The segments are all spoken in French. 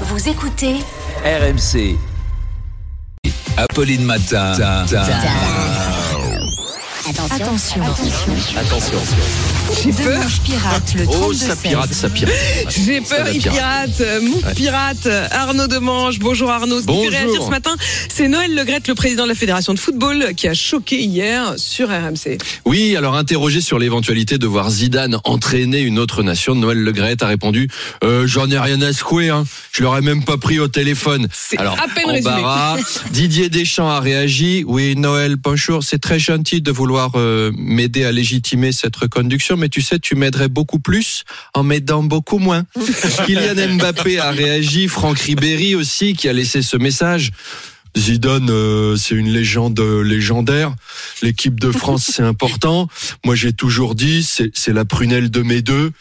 Vous écoutez RMC. Apolline Matin. Attention. Attention. J'ai peur. Pirate, le Oh, 32 ça pirate, ça pirate. J'ai peur, il pirate, mon pirate, Arnaud Demange. Bonjour Arnaud. Ce qui Bonjour. fait réagir ce matin, c'est Noël Legrette, le président de la Fédération de football, qui a choqué hier sur RMC. Oui, alors interrogé sur l'éventualité de voir Zidane entraîner une autre nation, Noël Legrette a répondu euh, J'en ai rien à secouer, hein. je l'aurais même pas pris au téléphone. C'est Alors, à peine résumé. embarras, Didier Deschamps a réagi Oui, Noël, bonjour, c'est très gentil de vouloir euh, m'aider à légitimer cette reconduction, mais tu sais, tu m'aiderais beaucoup plus en m'aidant beaucoup moins. Kylian Mbappé a réagi, Franck Ribéry aussi, qui a laissé ce message. Zidane, euh, c'est une légende euh, légendaire. L'équipe de France, c'est important. Moi, j'ai toujours dit, c'est c'est la prunelle de mes deux.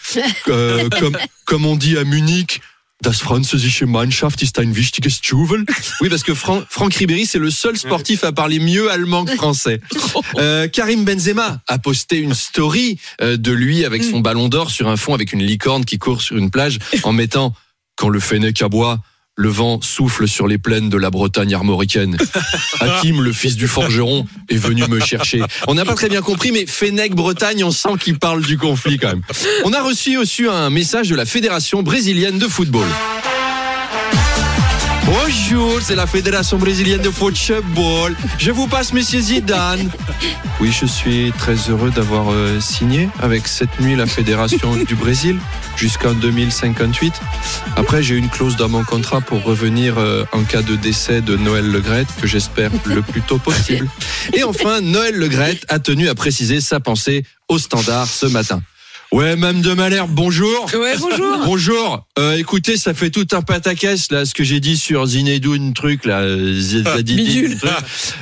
Euh, comme, comme on dit à Munich, Das französische Mannschaft ist ein wichtiges Jewel. Oui, parce que Fran- Franck Ribéry, c'est le seul sportif à parler mieux allemand que français. Euh, Karim Benzema a posté une story euh, de lui avec son ballon d'or sur un fond avec une licorne qui court sur une plage en mettant quand le Fennec aboie. Le vent souffle sur les plaines de la Bretagne armoricaine. Hakim, le fils du forgeron, est venu me chercher. On n'a pas très bien compris, mais Fennec, Bretagne, on sent qu'il parle du conflit quand même. On a reçu aussi un message de la Fédération brésilienne de football. C'est la Fédération brésilienne de football. Je vous passe Monsieur Zidane. Oui, je suis très heureux d'avoir euh, signé avec cette nuit la Fédération du Brésil jusqu'en 2058. Après, j'ai une clause dans mon contrat pour revenir euh, en cas de décès de Noël Legrette, que j'espère le plus tôt possible. Et enfin, Noël Legrette a tenu à préciser sa pensée au standard ce matin. Ouais, Mme de Malherbe, bonjour. Ouais, bonjour. Bonjour. Euh, écoutez, ça fait tout un pataquès là, ce que j'ai dit sur Zinedoun truc là, bidule. truc.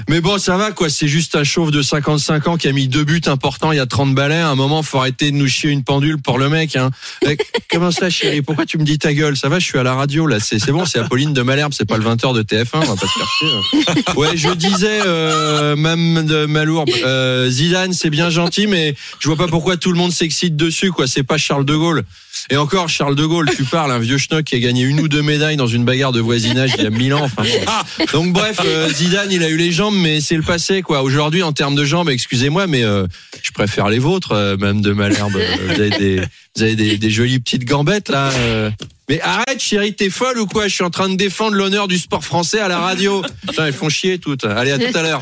Mais bon, ça va quoi. C'est juste un chauve de 55 ans qui a mis deux buts importants. Il y a 30 balais. À un moment, faut arrêter de nous chier une pendule pour le mec. Hein. Eh, Comment ça, chérie? Pourquoi tu me dis ta gueule? Ça va Je suis à la radio là. C'est c'est bon. C'est Apolline de Malherbe. C'est pas le 20h de TF1. On va pas se faire chier. hein. Ouais, je disais, euh, Mme de Malourbe, euh, Zidane, c'est bien gentil, mais je vois pas pourquoi tout le monde s'excite dessus, quoi. C'est pas Charles de Gaulle. Et encore, Charles de Gaulle, tu parles, un vieux schnock qui a gagné une ou deux médailles dans une bagarre de voisinage il y a mille ans. Enfin, bon. Donc bref, euh, Zidane, il a eu les jambes, mais c'est le passé, quoi. Aujourd'hui, en termes de jambes, excusez-moi, mais euh, je préfère les vôtres, euh, Mme de Malherbe. Vous avez des, vous avez des, des jolies petites gambettes là. Mais arrête, chérie, t'es folle ou quoi? Je suis en train de défendre l'honneur du sport français à la radio. Putain, elles font chier toutes. Allez, à tout à l'heure.